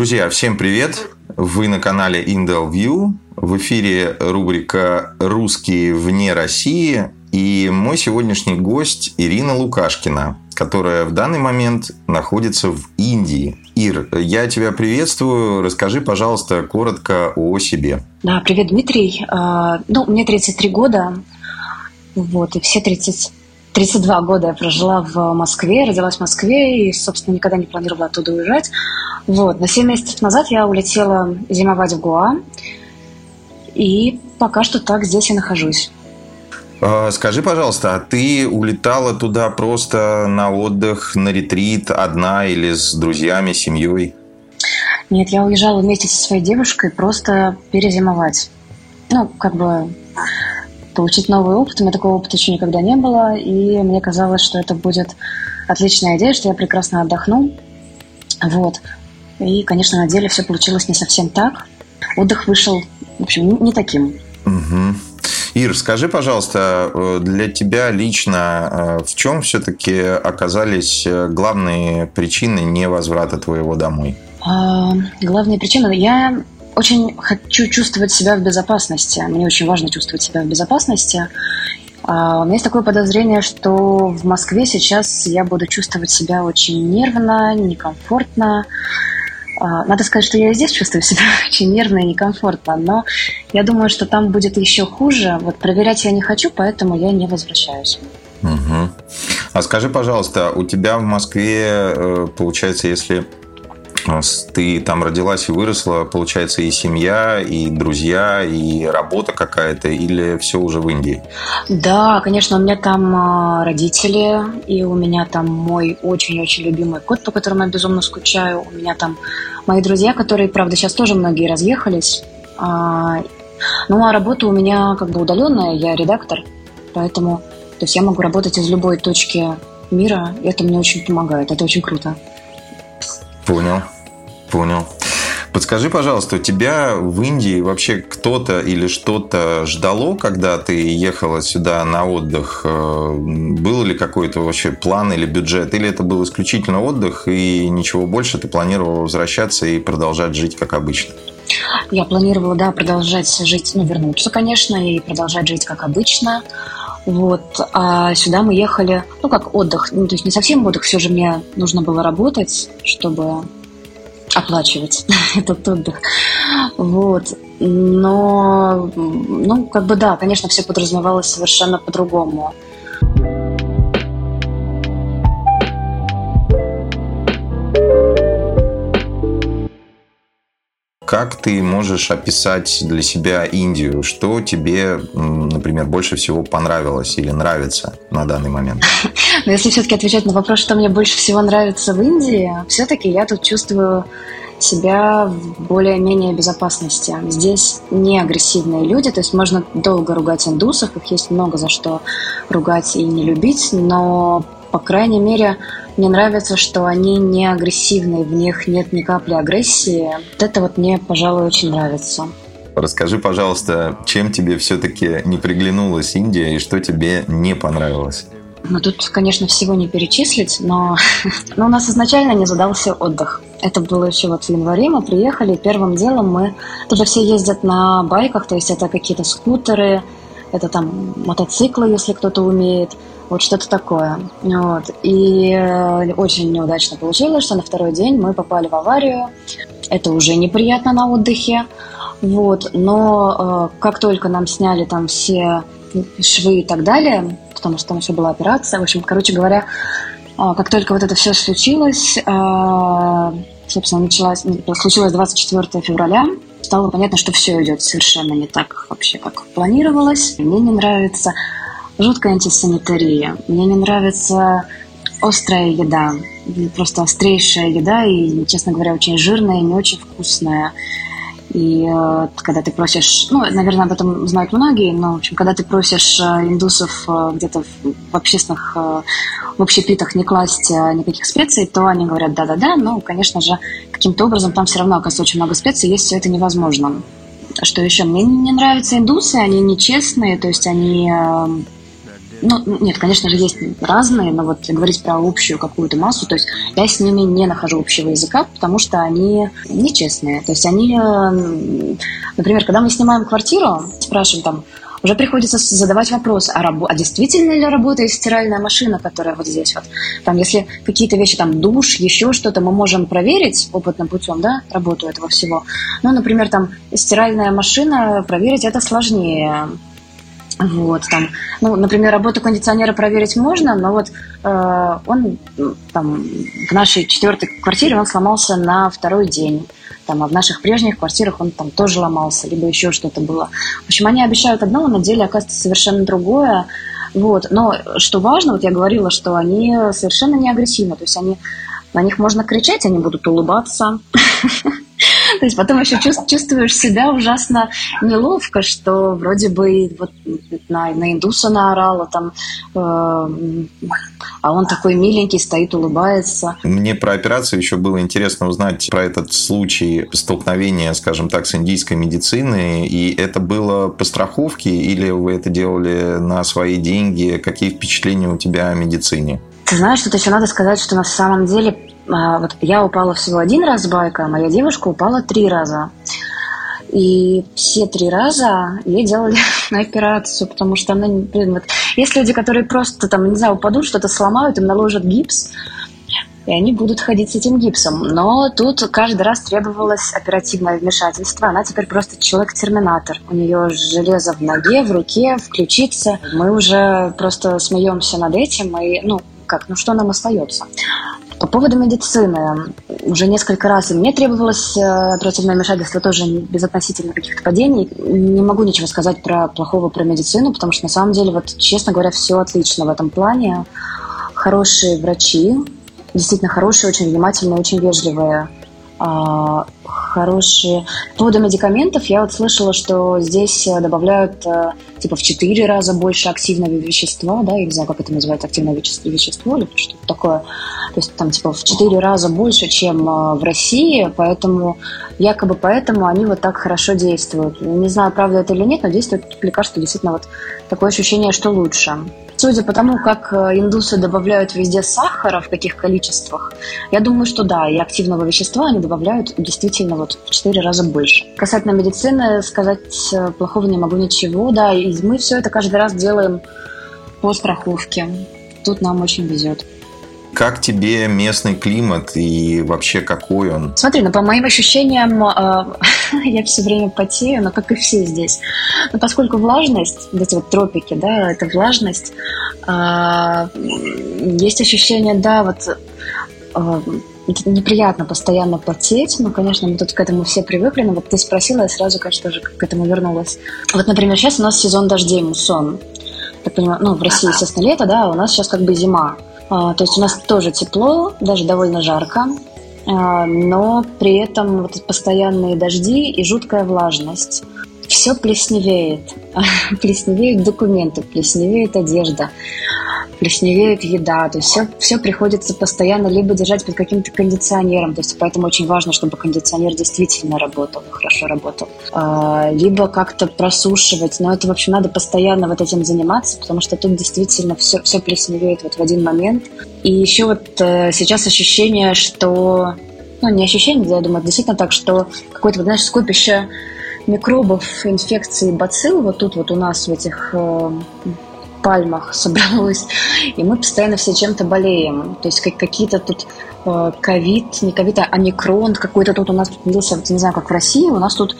Друзья, всем привет! Вы на канале Indel View. В эфире рубрика «Русские вне России». И мой сегодняшний гость Ирина Лукашкина, которая в данный момент находится в Индии. Ир, я тебя приветствую. Расскажи, пожалуйста, коротко о себе. Да, привет, Дмитрий. А, ну, мне 33 года. Вот, и все 30, 32 года я прожила в Москве, родилась в Москве и, собственно, никогда не планировала оттуда уезжать. Вот, на 7 месяцев назад я улетела зимовать в Гоа, и пока что так здесь и нахожусь. А, скажи, пожалуйста, а ты улетала туда просто на отдых, на ретрит, одна или с друзьями, семьей? Нет, я уезжала вместе со своей девушкой просто перезимовать. Ну, как бы получить новый опыт. У меня такого опыта еще никогда не было, и мне казалось, что это будет отличная идея, что я прекрасно отдохну. Вот. И, конечно, на деле все получилось не совсем так. Отдых вышел, в общем, не таким. Угу. Ир, скажи, пожалуйста, э, для тебя лично э, в чем все-таки оказались э, главные причины невозврата твоего домой? А, главные причины? Я очень хочу чувствовать себя в безопасности. Мне очень важно чувствовать себя в безопасности. А, у меня есть такое подозрение, что в Москве сейчас я буду чувствовать себя очень нервно, некомфортно. А, надо сказать, что я и здесь чувствую себя очень нервно и некомфортно, но я думаю, что там будет еще хуже. Вот проверять я не хочу, поэтому я не возвращаюсь. Угу. А скажи, пожалуйста, у тебя в Москве, э, получается, если ты там родилась и выросла, получается, и семья, и друзья, и работа какая-то, или все уже в Индии? Да, конечно, у меня там а, родители, и у меня там мой очень-очень любимый кот, по которому я безумно скучаю. У меня там мои друзья, которые, правда, сейчас тоже многие разъехались. А, ну, а работа у меня как бы удаленная, я редактор, поэтому то есть я могу работать из любой точки мира, и это мне очень помогает, это очень круто. Понял, понял. Подскажи, пожалуйста, у тебя в Индии вообще кто-то или что-то ждало, когда ты ехала сюда на отдых? Э, был ли какой-то вообще план или бюджет? Или это был исключительно отдых и ничего больше? Ты планировала возвращаться и продолжать жить как обычно? Я планировала, да, продолжать жить, ну, вернуться, конечно, и продолжать жить как обычно. Вот. А сюда мы ехали, ну, как отдых. Ну, то есть не совсем отдых, все же мне нужно было работать, чтобы оплачивать этот отдых. Вот. Но, ну, как бы да, конечно, все подразумевалось совершенно по-другому. Как ты можешь описать для себя Индию? Что тебе, например, больше всего понравилось или нравится на данный момент? Но если все-таки отвечать на вопрос, что мне больше всего нравится в Индии, все-таки я тут чувствую себя в более-менее безопасности. Здесь не агрессивные люди, то есть можно долго ругать индусов, их есть много за что ругать и не любить, но, по крайней мере, мне нравится, что они не агрессивные, в них нет ни капли агрессии. Вот это вот мне, пожалуй, очень нравится. Расскажи, пожалуйста, чем тебе все-таки не приглянулась Индия и что тебе не понравилось? Ну, тут, конечно, всего не перечислить, но, но у нас изначально не задался отдых. Это было еще вот в январе, мы приехали, первым делом мы... Туда все ездят на байках, то есть это какие-то скутеры, это там мотоциклы, если кто-то умеет. Вот что-то такое. Вот. И э, очень неудачно получилось, что на второй день мы попали в аварию. Это уже неприятно на отдыхе. Вот. Но э, как только нам сняли там все швы и так далее, потому что там еще была операция, в общем, короче говоря, э, как только вот это все случилось, э, собственно, началась, случилось 24 февраля, стало понятно, что все идет совершенно не так вообще, как планировалось. Мне не нравится жуткая антисанитария. Мне не нравится острая еда. Просто острейшая еда и, честно говоря, очень жирная и не очень вкусная. И э, когда ты просишь, ну, наверное, об этом знают многие, но, в общем, когда ты просишь э, индусов э, где-то в, общественных, в общепитах не класть никаких специй, то они говорят да-да-да, но, конечно же, каким-то образом там все равно, оказывается, очень много специй, есть все это невозможно. Что еще? Мне не нравятся индусы, они нечестные, то есть они... Э, ну, нет, конечно же, есть разные, но вот говорить про общую какую-то массу, то есть я с ними не нахожу общего языка, потому что они нечестные. То есть они, например, когда мы снимаем квартиру, спрашиваем там, уже приходится задавать вопрос, а, рабо- а действительно ли работает стиральная машина, которая вот здесь вот? Там, если какие-то вещи, там, душ, еще что-то, мы можем проверить опытным путем, да, работу этого всего. Ну, например, там, стиральная машина, проверить это сложнее. Вот, там, ну, например, работу кондиционера проверить можно, но вот э, он там в нашей четвертой квартире он сломался на второй день. Там, а в наших прежних квартирах он там тоже ломался, либо еще что-то было. В общем, они обещают одно, а на деле оказывается совершенно другое. Вот. Но что важно, вот я говорила, что они совершенно не агрессивны, то есть они на них можно кричать, они будут улыбаться. То есть потом еще чувствуешь себя ужасно неловко, что вроде бы вот на, на индуса наорала там, э, а он такой миленький, стоит, улыбается. Мне про операцию еще было интересно узнать про этот случай столкновения, скажем так, с индийской медициной. И это было по страховке или вы это делали на свои деньги? Какие впечатления у тебя о медицине? Ты знаешь, тут еще надо сказать, что на самом деле вот я упала всего один раз с байка, а моя девушка упала три раза. И все три раза ей делали операцию, потому что она, блин, вот есть люди, которые просто там, не знаю, упадут, что-то сломают, им наложат гипс, и они будут ходить с этим гипсом. Но тут каждый раз требовалось оперативное вмешательство. Она теперь просто человек-терминатор. У нее железо в ноге, в руке, в ключице. Мы уже просто смеемся над этим. И, ну, как, ну что нам остается? По поводу медицины. Уже несколько раз и мне требовалось э, оперативное вмешательство тоже без относительно каких-то падений. Не могу ничего сказать про плохого про медицину, потому что на самом деле, вот честно говоря, все отлично в этом плане. Хорошие врачи, действительно хорошие, очень внимательные, очень вежливые а, хорошие. По поводу медикаментов я вот слышала, что здесь э, добавляют э, типа в 4 раза больше активного вещества, да, я не знаю, как это называется, активное вещество, вещество или что-то такое. То есть там типа в 4 раза больше, чем э, в России, поэтому якобы поэтому они вот так хорошо действуют. Не знаю, правда это или нет, но действует лекарство действительно вот такое ощущение, что лучше. Судя по тому, как индусы добавляют везде сахара, в каких количествах, я думаю, что да, и активного вещества они добавляют действительно вот в 4 раза больше. Касательно медицины, сказать э, плохого не могу ничего, да, и мы все это каждый раз делаем по страховке. Тут нам очень везет. Как тебе местный климат и вообще какой он? Смотри, ну по моим ощущениям, э, я все время потею, но как и все здесь. Но поскольку влажность, вот эти вот тропики, да, это влажность, э, есть ощущение, да, вот э, это неприятно постоянно потеть, но, конечно, мы тут к этому все привыкли, но вот ты спросила, я сразу, конечно, тоже к этому вернулась. Вот, например, сейчас у нас сезон дождей, муссон. Так понимаю, ну, в России, естественно, лето, да, а у нас сейчас как бы зима. А, то есть у нас тоже тепло, даже довольно жарко, а, но при этом вот постоянные дожди и жуткая влажность. Все плесневеет. Плесневеют документы, плесневеет одежда плесневеет еда, то есть все, все приходится постоянно либо держать под каким-то кондиционером, то есть поэтому очень важно, чтобы кондиционер действительно работал, хорошо работал, а, либо как-то просушивать, но это, в общем, надо постоянно вот этим заниматься, потому что тут действительно все, все плесневеет вот в один момент. И еще вот э, сейчас ощущение, что, ну, не ощущение, я думаю, действительно так, что какое-то, вот, знаешь, скопище микробов, инфекций, бацилл вот тут вот у нас в этих э, пальмах собралось, и мы постоянно все чем-то болеем. То есть как какие-то тут э, ковид, не ковид, а омикрон какой-то тут у нас появился, не знаю, как в России, у нас тут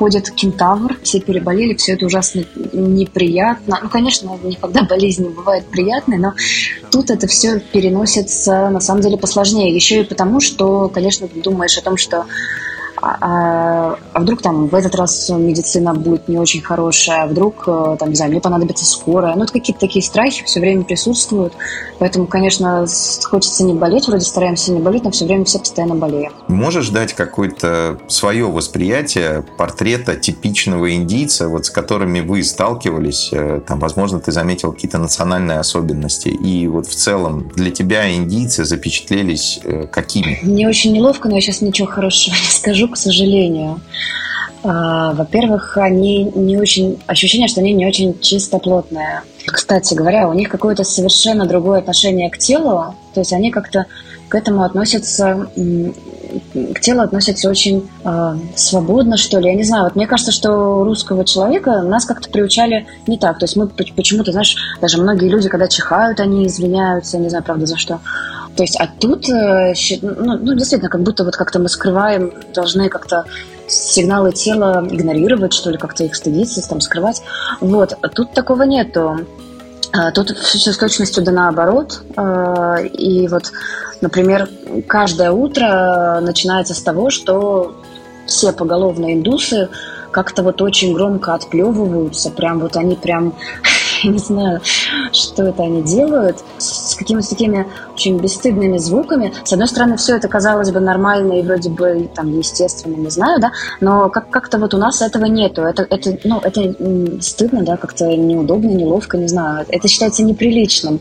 ходит кентавр, все переболели, все это ужасно неприятно. Ну, конечно, никогда не бывают приятные, но тут это все переносится на самом деле посложнее. Еще и потому, что, конечно, ты думаешь о том, что а, а вдруг там в этот раз медицина будет не очень хорошая, а вдруг, э, там, не знаю, мне понадобится скорая. Ну, это какие-то такие страхи все время присутствуют. Поэтому, конечно, хочется не болеть, вроде стараемся не болеть, но все время все постоянно болеем. Можешь дать какое-то свое восприятие портрета типичного индийца, вот с которыми вы сталкивались? Э, там, возможно, ты заметил какие-то национальные особенности. И вот в целом для тебя индийцы запечатлелись э, какими? Мне очень неловко, но я сейчас ничего хорошего не скажу, к сожалению. А, во-первых, они не очень... Ощущение, что они не очень чистоплотные. Кстати говоря, у них какое-то совершенно другое отношение к телу. То есть они как-то к этому относятся к телу относятся очень э, свободно, что ли. Я не знаю, вот мне кажется, что русского человека нас как-то приучали не так. То есть мы почему-то, знаешь, даже многие люди, когда чихают, они извиняются, не знаю, правда, за что. То есть, а тут, э, ну, ну, действительно, как будто вот как-то мы скрываем, должны как-то сигналы тела игнорировать, что ли, как-то их стыдиться, там, скрывать. Вот, тут такого нету. А, тут все с точностью да наоборот. А, и вот, например, каждое утро начинается с того, что все поголовные индусы как-то вот очень громко отплевываются. Прям вот они прям я не знаю, что это они делают, с какими-то такими очень бесстыдными звуками. С одной стороны, все это казалось бы нормально и вроде бы там естественно, не знаю, да, но как- как-то вот у нас этого нету. Это, это, ну, это стыдно, да, как-то неудобно, неловко, не знаю. Это считается неприличным.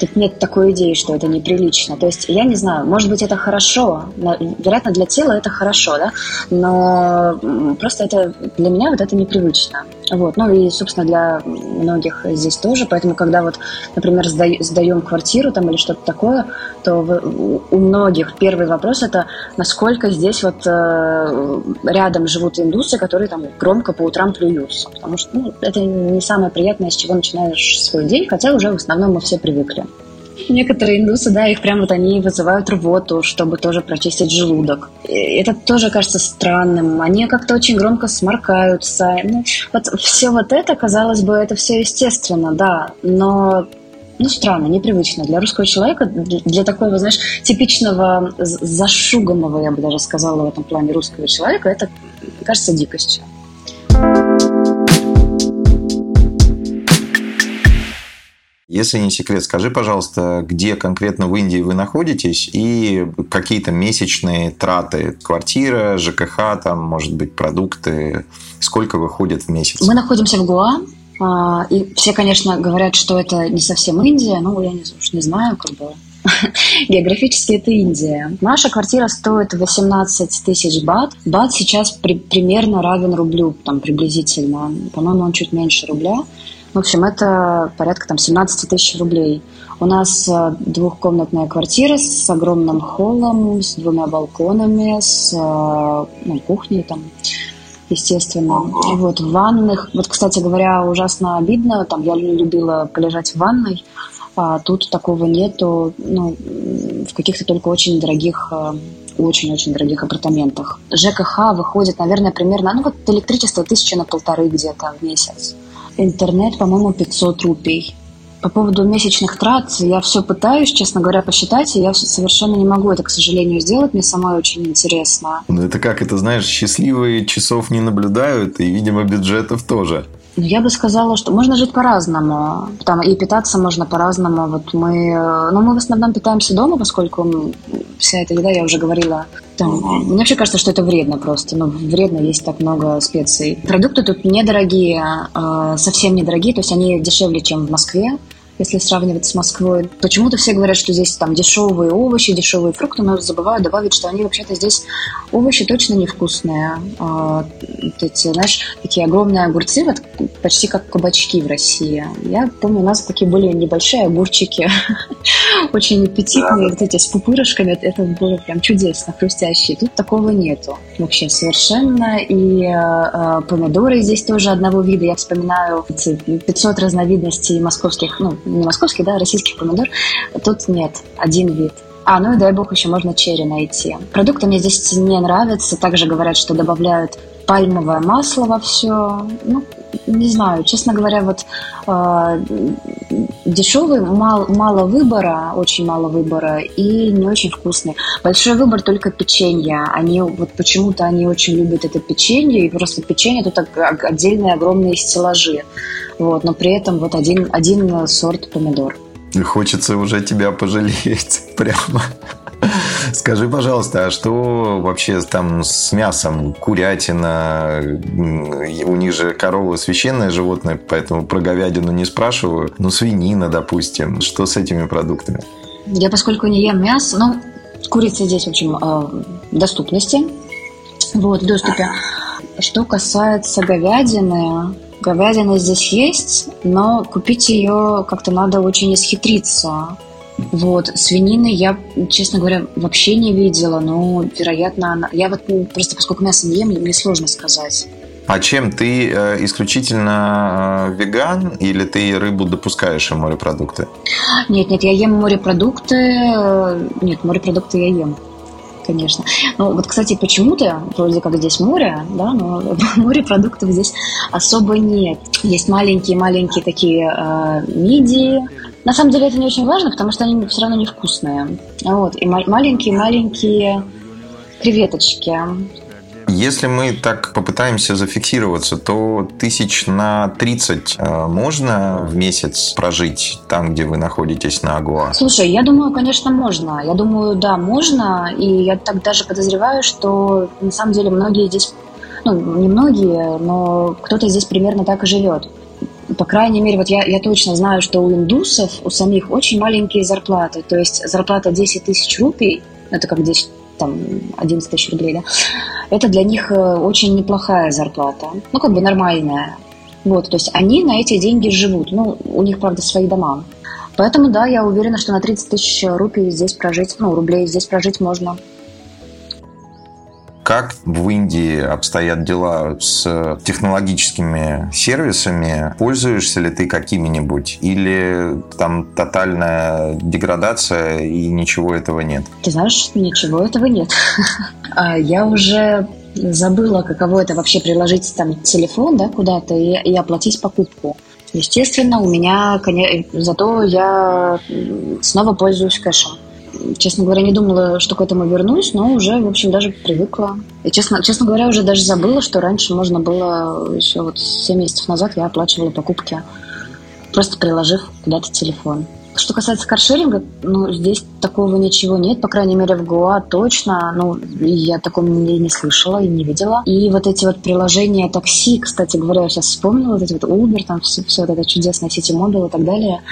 Тут нет такой идеи, что это неприлично. То есть, я не знаю, может быть, это хорошо. Вероятно, для тела это хорошо, да? Но просто это для меня вот это непривычно. Вот. Ну и, собственно, для многих здесь тоже. Поэтому, когда вот, например, сдаем квартиру там или что-то такое, то у многих первый вопрос это, насколько здесь вот э, рядом живут индусы, которые там громко по утрам плюются. Потому что ну, это не самое приятное, с чего начинаешь свой день, хотя уже в основном мы все привыкли. Некоторые индусы, да, их прям вот они вызывают рвоту, чтобы тоже прочистить желудок. И это тоже кажется странным. Они как-то очень громко сморкаются. Ну, вот все вот это, казалось бы, это все естественно, да, но ну, странно, непривычно для русского человека, для такого, знаешь, типичного зашуганного, я бы даже сказала, в этом плане русского человека, это кажется дикостью. Если не секрет, скажи, пожалуйста, где конкретно в Индии вы находитесь и какие-то месячные траты? Квартира, ЖКХ, там, может быть, продукты. Сколько выходит в месяц? Мы находимся в Гуа. А, и все, конечно, говорят, что это не совсем Индия, но я не, уж не знаю, как бы Географически это Индия. Наша квартира стоит 18 тысяч бат. Бат сейчас при, примерно равен рублю, там приблизительно. По-моему, он чуть меньше рубля. В общем, это порядка там 17 тысяч рублей. У нас э, двухкомнатная квартира с огромным холлом, с двумя балконами, с э, ну, кухней там, естественно. Вот, в ванных. Вот, кстати говоря, ужасно обидно. Там я любила полежать в ванной, а тут такого нету. Ну, в каких-то только очень дорогих э, очень-очень дорогих апартаментах. ЖКХ выходит, наверное, примерно, ну вот электричество тысяча на полторы где-то в месяц интернет, по-моему, 500 рупий. По поводу месячных трат я все пытаюсь, честно говоря, посчитать, и я совершенно не могу это, к сожалению, сделать. Мне самой очень интересно. Ну, это как, это знаешь, счастливые часов не наблюдают, и, видимо, бюджетов тоже. Ну, я бы сказала, что можно жить по-разному. Там и питаться можно по-разному. Вот мы, э, ну, мы в основном питаемся дома, поскольку вся эта еда, я уже говорила, там, мне вообще кажется, что это вредно просто. Ну, вредно есть так много специй. Продукты тут недорогие, э, совсем недорогие, то есть они дешевле, чем в Москве если сравнивать с Москвой. Почему-то все говорят, что здесь там дешевые овощи, дешевые фрукты, но забывают добавить, что они вообще-то здесь овощи точно невкусные. А, вот эти, знаешь, такие огромные огурцы, вот почти как кабачки в России. Я помню, у нас такие были небольшие огурчики, очень аппетитные, вот эти с пупырышками. Это было прям чудесно, хрустящие. Тут такого нету вообще совершенно. И э, помидоры здесь тоже одного вида. Я вспоминаю 500 разновидностей московских, ну, не московский, да, российских помидор, тут нет, один вид. А, ну и дай бог еще можно черри найти. Продукты мне здесь не нравятся. Также говорят, что добавляют пальмовое масло во все. Ну, не знаю, честно говоря, вот э, дешевый, мало, мало выбора, очень мало выбора и не очень вкусный. Большой выбор только печенья. Они вот почему-то они очень любят это печенье, и просто печенье тут отдельные огромные стеллажи. Вот, но при этом вот один, один сорт помидор. Хочется уже тебя пожалеть прямо. Скажи, пожалуйста, а что вообще там с мясом? Курятина, у них же корова священное животное, поэтому про говядину не спрашиваю. Ну, свинина, допустим. Что с этими продуктами? Я, поскольку не ем мясо, ну, курица здесь, в общем, э, доступности, вот, в доступе. Что касается говядины, говядина здесь есть, но купить ее как-то надо очень исхитриться. Вот, свинины я, честно говоря, вообще не видела, но, вероятно, она... Я вот просто, поскольку мясо не ем, мне сложно сказать. А чем ты э, исключительно э, веган или ты рыбу допускаешь и морепродукты? Нет, нет, я ем морепродукты. Э, нет, морепродукты я ем конечно. Ну, вот, кстати, почему-то, вроде как здесь море, да, но морепродуктов здесь особо нет. Есть маленькие-маленькие такие э, мидии. На самом деле это не очень важно, потому что они все равно невкусные. Вот. И маленькие-маленькие креветочки. Если мы так попытаемся зафиксироваться, то тысяч на 30 э, можно в месяц прожить там, где вы находитесь на Агуа? Слушай, я думаю, конечно, можно. Я думаю, да, можно. И я так даже подозреваю, что на самом деле многие здесь, ну, не многие, но кто-то здесь примерно так и живет. По крайней мере, вот я, я точно знаю, что у индусов, у самих очень маленькие зарплаты. То есть зарплата 10 тысяч рупий, это как 10 там 11 тысяч рублей, да, это для них э, очень неплохая зарплата, ну, как бы нормальная. Вот, то есть они на эти деньги живут, ну, у них, правда, свои дома. Поэтому, да, я уверена, что на 30 тысяч рупий здесь прожить, ну, рублей здесь прожить можно. Как в Индии обстоят дела с технологическими сервисами? Пользуешься ли ты какими-нибудь? Или там тотальная деградация и ничего этого нет? Ты знаешь, ничего этого нет. А я уже забыла, каково это вообще приложить там телефон да, куда-то и, и оплатить покупку. Естественно, у меня, зато я снова пользуюсь кэшем честно говоря, не думала, что к этому вернусь, но уже, в общем, даже привыкла. И, честно, честно говоря, уже даже забыла, что раньше можно было, еще вот 7 месяцев назад я оплачивала покупки, просто приложив куда-то телефон. Что касается каршеринга, ну, здесь такого ничего нет, по крайней мере, в Гоа точно, ну, я о таком не, не слышала и не видела. И вот эти вот приложения такси, кстати говоря, я сейчас вспомнила, вот эти вот Uber, там все, все вот это чудесное сети мобил и так далее.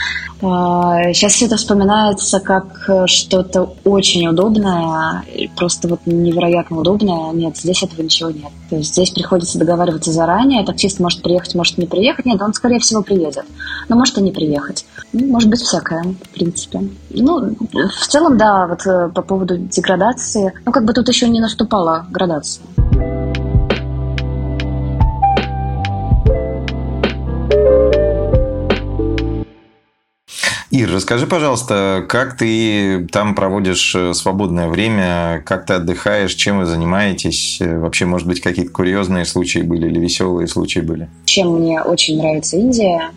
А, сейчас все это вспоминается как что-то очень удобное, просто вот невероятно удобное. Нет, здесь этого ничего нет. То есть здесь приходится договариваться заранее, таксист может приехать, может не приехать. Нет, он, скорее всего, приедет, но может и не приехать. Ну, может быть всякое, в принципе. Ну, в целом, да, вот э, по поводу деградации, ну, как бы тут еще не наступала градация. Ир, расскажи, пожалуйста, как ты там проводишь э, свободное время, как ты отдыхаешь, чем вы занимаетесь? Э, вообще, может быть, какие-то курьезные случаи были или веселые случаи были? Чем мне очень нравится Индия,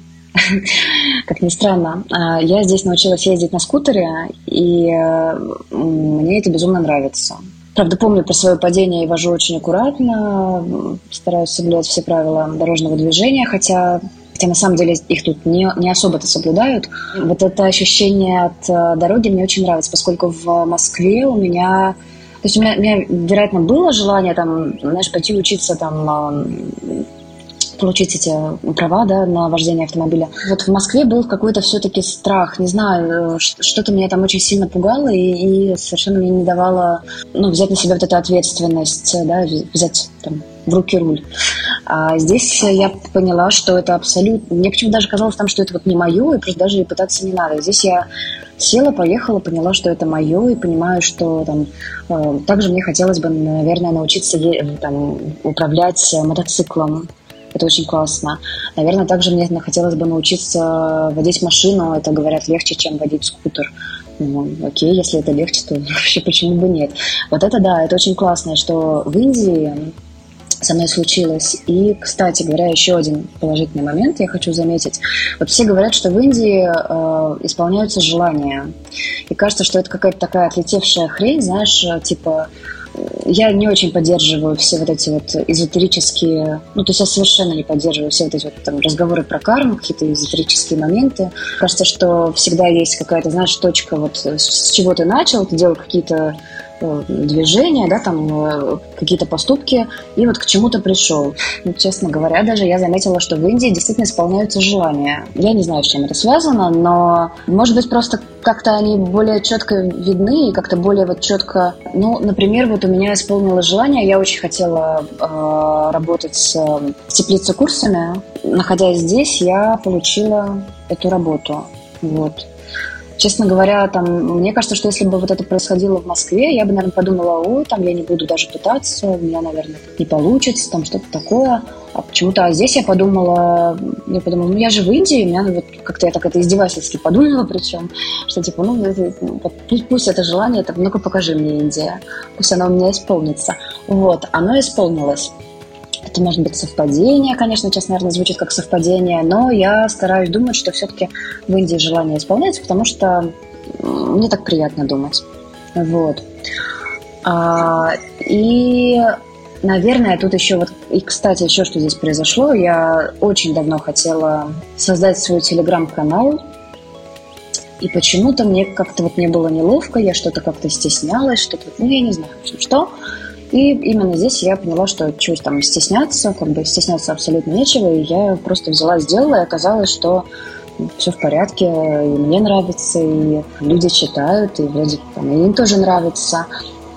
как ни странно. А, я здесь научилась ездить на скутере, и э, мне это безумно нравится. Правда, помню про свое падение и вожу очень аккуратно, стараюсь соблюдать все правила дорожного движения, хотя хотя на самом деле их тут не, не особо-то соблюдают. Вот это ощущение от э, дороги мне очень нравится, поскольку в Москве у меня то есть у меня, у меня, вероятно, было желание там, знаешь, пойти учиться там получить эти права да, на вождение автомобиля. Вот в Москве был какой-то все-таки страх, не знаю, э, что-то меня там очень сильно пугало и, и совершенно мне не давало ну, взять на себя вот эту ответственность, да, взять там, в руки руль. А здесь я поняла, что это абсолютно... Мне почему-то даже казалось там, что это вот не мое, и просто даже и пытаться не надо. Здесь я села, поехала, поняла, что это мое, и понимаю, что там э, также мне хотелось бы, наверное, научиться там, управлять мотоциклом. Это очень классно. Наверное, также мне хотелось бы научиться водить машину. Это, говорят, легче, чем водить скутер. Ну, окей, если это легче, то вообще почему бы нет. Вот это да, это очень классно, что в Индии со мной случилось. И, кстати говоря, еще один положительный момент я хочу заметить. Вот все говорят, что в Индии э, исполняются желания. И кажется, что это какая-то такая отлетевшая хрень, знаешь, типа я не очень поддерживаю все вот эти вот эзотерические, ну, то есть я совершенно не поддерживаю все вот эти вот там разговоры про карму, какие-то эзотерические моменты. Кажется, что всегда есть какая-то, знаешь, точка вот с чего ты начал, ты делал какие-то движения, да, там э, какие-то поступки, и вот к чему-то пришел. Ну, честно говоря, даже я заметила, что в Индии действительно исполняются желания. Я не знаю, с чем это связано, но, может быть, просто как-то они более четко видны и как-то более вот четко... Ну, например, вот у меня исполнилось желание, я очень хотела э, работать с, с теплицей курсами. Находясь здесь, я получила эту работу. Вот. Честно говоря, там, мне кажется, что если бы вот это происходило в Москве, я бы, наверное, подумала, ой, там я не буду даже пытаться, у меня, наверное, не получится, там что-то такое. А почему-то а здесь я подумала, я подумала, ну я же в Индии, меня вот как-то я так это издевательски подумала, причем, что типа, ну это, пусть, пусть это желание, это, ну-ка покажи мне Индия, пусть оно у меня исполнится. Вот, оно исполнилось. Это может быть совпадение, конечно, сейчас, наверное, звучит как совпадение, но я стараюсь думать, что все-таки в Индии желание исполняется, потому что мне так приятно думать. Вот. А, и, наверное, тут еще вот... И, кстати, еще что здесь произошло. Я очень давно хотела создать свой телеграм-канал, и почему-то мне как-то вот не было неловко, я что-то как-то стеснялась, что-то, ну, я не знаю, что. И именно здесь я поняла, что чего там стесняться, как бы стесняться абсолютно нечего, и я просто взяла, сделала, и оказалось, что все в порядке, и мне нравится, и люди читают, и вроде там, и им тоже нравится.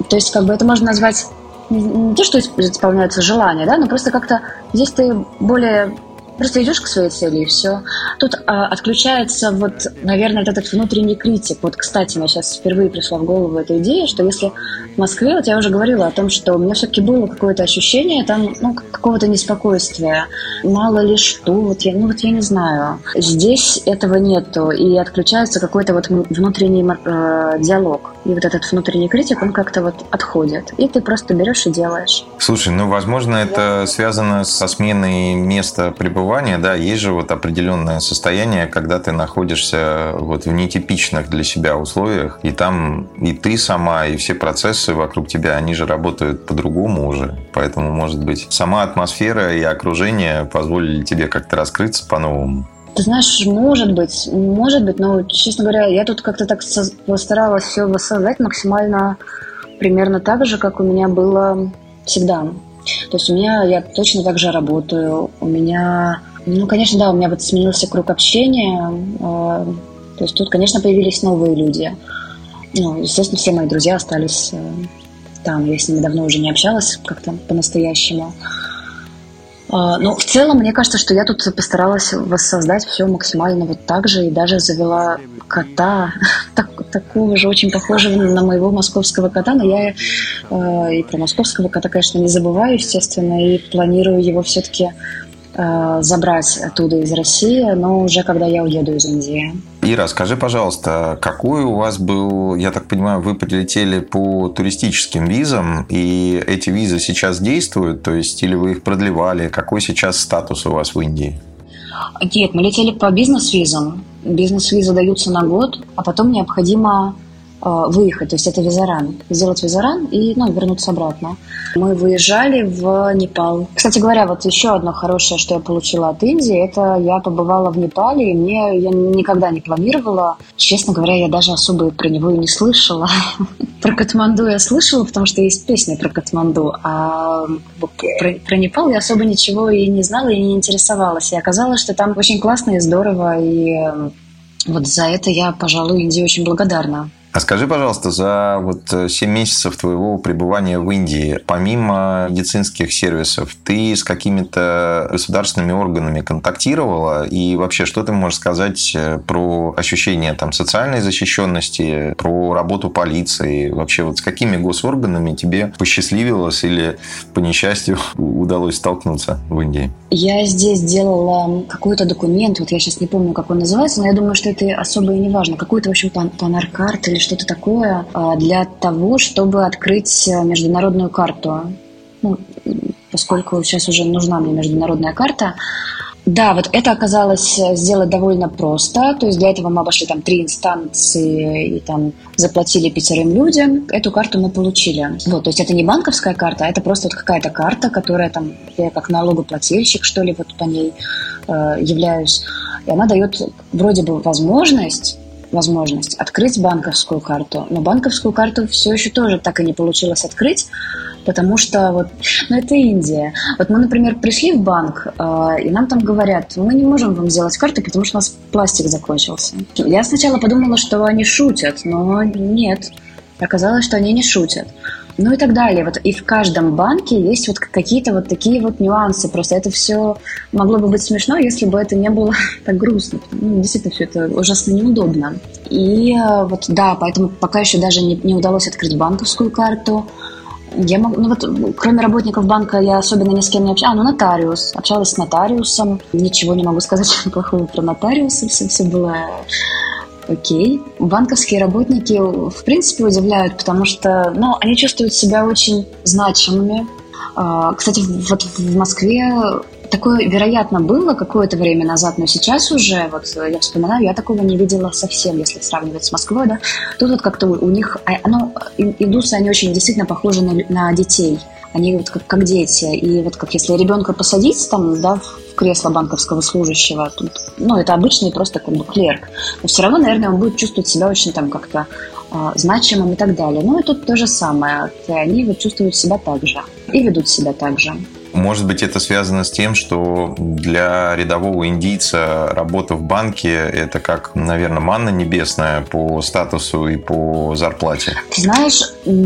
То есть, как бы это можно назвать не, то, что исполняется желание, да, но просто как-то здесь ты более Просто идешь к своей цели и все. Тут а, отключается вот, наверное, этот внутренний критик. Вот, кстати, мне сейчас впервые пришла в голову эта идея, что если в Москве, вот я уже говорила о том, что у меня все-таки было какое-то ощущение там, ну, какого-то неспокойствия. Мало ли что, вот я, ну, вот я не знаю. Здесь этого нету, и отключается какой-то вот внутренний э, диалог. И вот этот внутренний критик, он как-то вот отходит. И ты просто берешь и делаешь. Слушай, ну, возможно, это связано со сменой места пребывания, да, есть же вот определенное состояние, когда ты находишься вот в нетипичных для себя условиях, и там и ты сама, и все процессы вокруг тебя, они же работают по-другому уже. Поэтому, может быть, сама атмосфера и окружение позволили тебе как-то раскрыться по-новому. Ты знаешь, может быть, может быть, но, честно говоря, я тут как-то так постаралась все воссоздать максимально примерно так же, как у меня было всегда. То есть у меня, я точно так же работаю, у меня, ну, конечно, да, у меня вот сменился круг общения, э, то есть тут, конечно, появились новые люди. Ну, естественно, все мои друзья остались э, там, я с ними давно уже не общалась как-то по-настоящему. А, ну, в целом, мне кажется, что я тут постаралась воссоздать все максимально вот так же и даже завела кота, так, такого же очень похожего на моего московского кота, но я э, и про московского кота, конечно, не забываю, естественно, и планирую его все-таки Э, забрать оттуда из России, но уже когда я уеду из Индии. Ира, скажи, пожалуйста, какой у вас был, я так понимаю, вы прилетели по туристическим визам, и эти визы сейчас действуют, то есть или вы их продлевали? Какой сейчас статус у вас в Индии? Нет, мы летели по бизнес-визам. Бизнес-визы даются на год, а потом необходимо выехать, то есть это визаран, сделать визаран и ну, вернуться обратно. Мы выезжали в Непал. Кстати говоря, вот еще одно хорошее, что я получила от Индии, это я побывала в Непале, и мне я никогда не планировала. Честно говоря, я даже особо про него и не слышала. Про Катманду я слышала, потому что есть песня про Катманду, а про, про Непал я особо ничего и не знала, и не интересовалась. И оказалось, что там очень классно и здорово, и вот за это я, пожалуй, Индии очень благодарна. А скажи, пожалуйста, за вот 7 э, месяцев твоего пребывания в Индии, помимо медицинских сервисов, ты с какими-то государственными органами контактировала? И вообще, что ты можешь сказать э, про ощущение там, социальной защищенности, про работу полиции? Вообще, вот с какими госорганами тебе посчастливилось или по несчастью удалось столкнуться в Индии? Я здесь делала какой-то документ, вот я сейчас не помню, как он называется, но я думаю, что это особо и не важно. Какой-то, в общем, план, планаркарт или что-то такое а, для того, чтобы открыть э, международную карту. Ну, поскольку сейчас уже нужна мне международная карта. Да, вот это оказалось э, сделать довольно просто. То есть для этого мы обошли там три инстанции и там заплатили пятерым людям. Эту карту мы получили. Вот, то есть это не банковская карта, а это просто вот какая-то карта, которая там, я как налогоплательщик, что ли, вот по ней э, являюсь. И она дает вроде бы возможность возможность открыть банковскую карту. Но банковскую карту все еще тоже так и не получилось открыть, потому что вот, ну это Индия. Вот мы, например, пришли в банк, э, и нам там говорят, мы не можем вам сделать карту, потому что у нас пластик закончился. Я сначала подумала, что они шутят, но нет. Оказалось, что они не шутят. Ну и так далее. Вот и в каждом банке есть вот какие-то вот такие вот нюансы. Просто это все могло бы быть смешно, если бы это не было так грустно. Ну, действительно, все это ужасно неудобно. И э, вот да, поэтому пока еще даже не, не удалось открыть банковскую карту. Я могу, ну вот, кроме работников банка, я особенно ни с кем не общалась. А, ну, нотариус. Общалась с нотариусом. Ничего не могу сказать плохого про нотариуса. Все, все было окей. Банковские работники, в принципе, удивляют, потому что, ну, они чувствуют себя очень значимыми. А, кстати, вот в Москве такое, вероятно, было какое-то время назад, но сейчас уже, вот я вспоминаю, я такого не видела совсем, если сравнивать с Москвой, да. Тут вот как-то у них, а, ну, индусы, они очень действительно похожи на, на детей. Они вот как, как дети. И вот как если ребенка посадить там, да, в кресло банковского служащего, тут, ну, это обычный просто как бы клерк. Но все равно, наверное, он будет чувствовать себя очень там как-то а, значимым и так далее. Ну и тут то же самое. Они вот чувствуют себя так же и ведут себя так же. Может быть, это связано с тем, что для рядового индийца работа в банке – это как, наверное, манна небесная по статусу и по зарплате. Ты знаешь,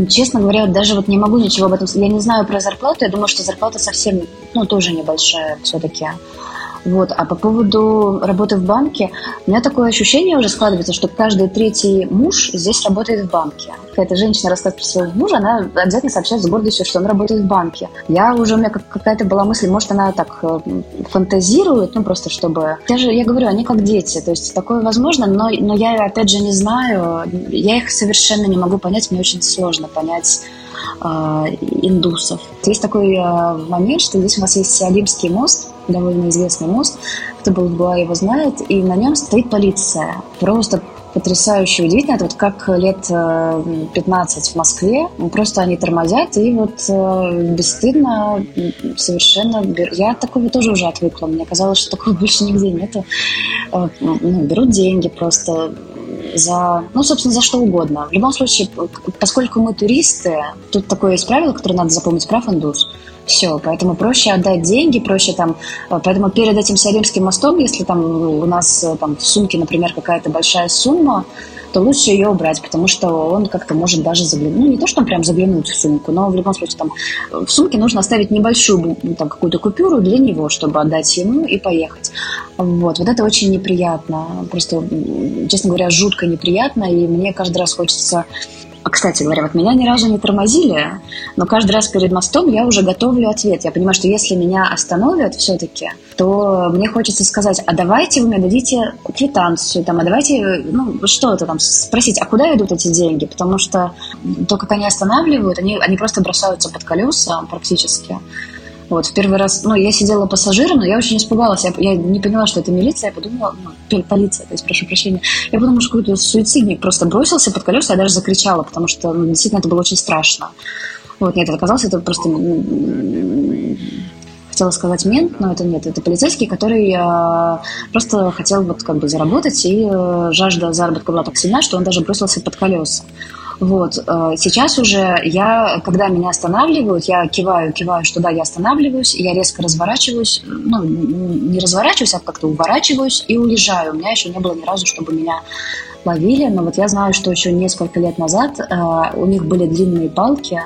честно говоря, даже вот не могу ничего об этом... Я не знаю про зарплату, я думаю, что зарплата совсем, ну, тоже небольшая все-таки. Вот. А по поводу работы в банке, у меня такое ощущение уже складывается, что каждый третий муж здесь работает в банке. Какая-то женщина рассказывает про своего мужа, она обязательно сообщает с гордостью, что он работает в банке. Я уже, у меня какая-то была мысль, может, она так э, фантазирует, ну, просто чтобы... Я же, я говорю, они как дети, то есть такое возможно, но, но я, опять же, не знаю, я их совершенно не могу понять, мне очень сложно понять э, индусов. Есть такой э, момент, что здесь у нас есть Сиалимский мост, довольно известный мост. Кто был в Гуа, его знает. И на нем стоит полиция. Просто потрясающе удивительно. Это вот как лет 15 э, в Москве. Просто они тормозят и вот э, бесстыдно совершенно... Я от такого тоже уже отвыкла. Мне казалось, что такого больше нигде нету. Э, ну, берут деньги просто за, ну, собственно, за что угодно. В любом случае, поскольку мы туристы, тут такое есть правило, которое надо запомнить, прав индус – все, поэтому проще отдать деньги, проще там, э, поэтому перед этим Сиаримским мостом, если там у нас э, там в сумке, например, какая-то большая сумма, то лучше ее убрать, потому что он как-то может даже заглянуть, ну не то, что он прям заглянуть в сумку, но в любом случае там э, в сумке нужно оставить небольшую ну, там какую-то купюру для него, чтобы отдать ему и поехать. Вот, вот это очень неприятно, просто, честно говоря, жутко неприятно, и мне каждый раз хочется кстати говоря, вот меня ни разу не тормозили, но каждый раз перед мостом я уже готовлю ответ. Я понимаю, что если меня остановят все-таки, то мне хочется сказать, а давайте вы мне дадите квитанцию, там, а давайте, ну, что-то там, спросить, а куда идут эти деньги? Потому что то, как они останавливают, они, они просто бросаются под колеса практически. Вот, в первый раз, ну, я сидела пассажиром, но я очень испугалась. Я, я не поняла, что это милиция, я подумала, ну, полиция, то есть, прошу прощения. Я подумала, что какой-то суицидник просто бросился под колеса, я даже закричала, потому что, ну, действительно, это было очень страшно. Вот, нет, это оказалось, это просто хотела сказать мент, но это нет, это полицейский, который э, просто хотел вот как бы заработать, и э, жажда заработка была так сильна, что он даже бросился под колеса. Вот. Э, сейчас уже я, когда меня останавливают, я киваю, киваю, что да, я останавливаюсь, я резко разворачиваюсь, ну, не разворачиваюсь, а как-то уворачиваюсь и уезжаю. У меня еще не было ни разу, чтобы меня ловили, но вот я знаю, что еще несколько лет назад э, у них были длинные палки,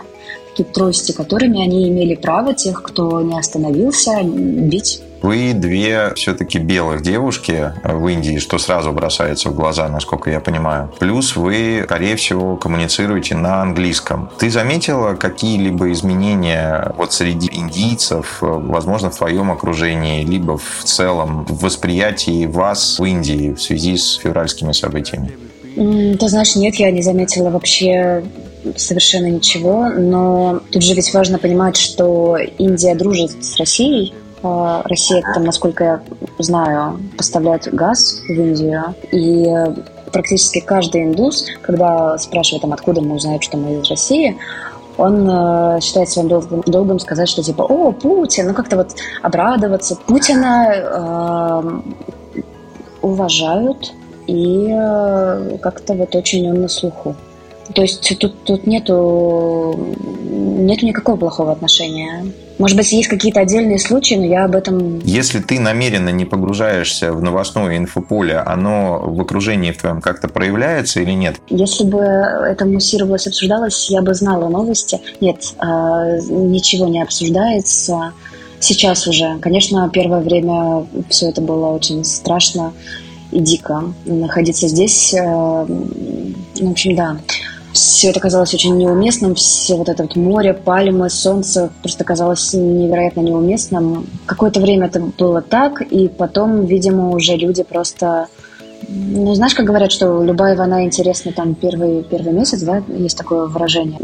такие трости, которыми они имели право тех, кто не остановился, бить вы две все-таки белых девушки в Индии, что сразу бросается в глаза, насколько я понимаю. Плюс вы, скорее всего, коммуницируете на английском. Ты заметила какие-либо изменения вот среди индийцев, возможно, в твоем окружении, либо в целом в восприятии вас в Индии в связи с февральскими событиями? Ты знаешь, нет, я не заметила вообще совершенно ничего, но тут же ведь важно понимать, что Индия дружит с Россией, а, Россия, там, насколько я знаю, поставляет газ в Индию, и практически каждый индус, когда спрашивает, там, откуда мы узнаем, что мы из России, он э, считает своим долгом, долгом сказать, что типа, о, Путин, ну как-то вот обрадоваться. Путина э, уважают, и э, как-то вот очень он на слуху. То есть тут, тут нету, нету никакого плохого отношения. Может быть, есть какие-то отдельные случаи, но я об этом... Если ты намеренно не погружаешься в новостное инфополе, оно в окружении в твоем как-то проявляется или нет? Если бы это муссировалось, обсуждалось, я бы знала новости. Нет, а, ничего не обсуждается. Сейчас уже. Конечно, первое время все это было очень страшно и дико. Находиться здесь, э, в общем, да все это казалось очень неуместным, все вот это вот море, пальмы, солнце просто казалось невероятно неуместным. Какое-то время это было так, и потом, видимо, уже люди просто ну, знаешь, как говорят, что любая война интересна там первый, первый месяц, да, есть такое выражение.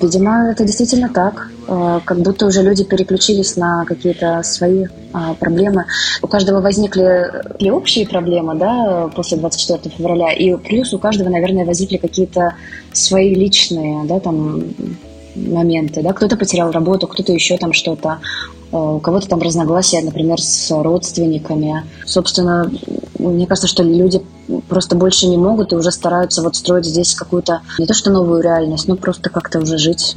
Видимо, это действительно так. Э, как будто уже люди переключились на какие-то свои а, проблемы. У каждого возникли и общие проблемы, да, после 24 февраля, и плюс у каждого, наверное, возникли какие-то свои личные, да, там, моменты, да, кто-то потерял работу, кто-то еще там что-то, э, у кого-то там разногласия, например, с родственниками. Собственно, мне кажется, что люди просто больше не могут и уже стараются вот строить здесь какую-то не то что новую реальность, но просто как-то уже жить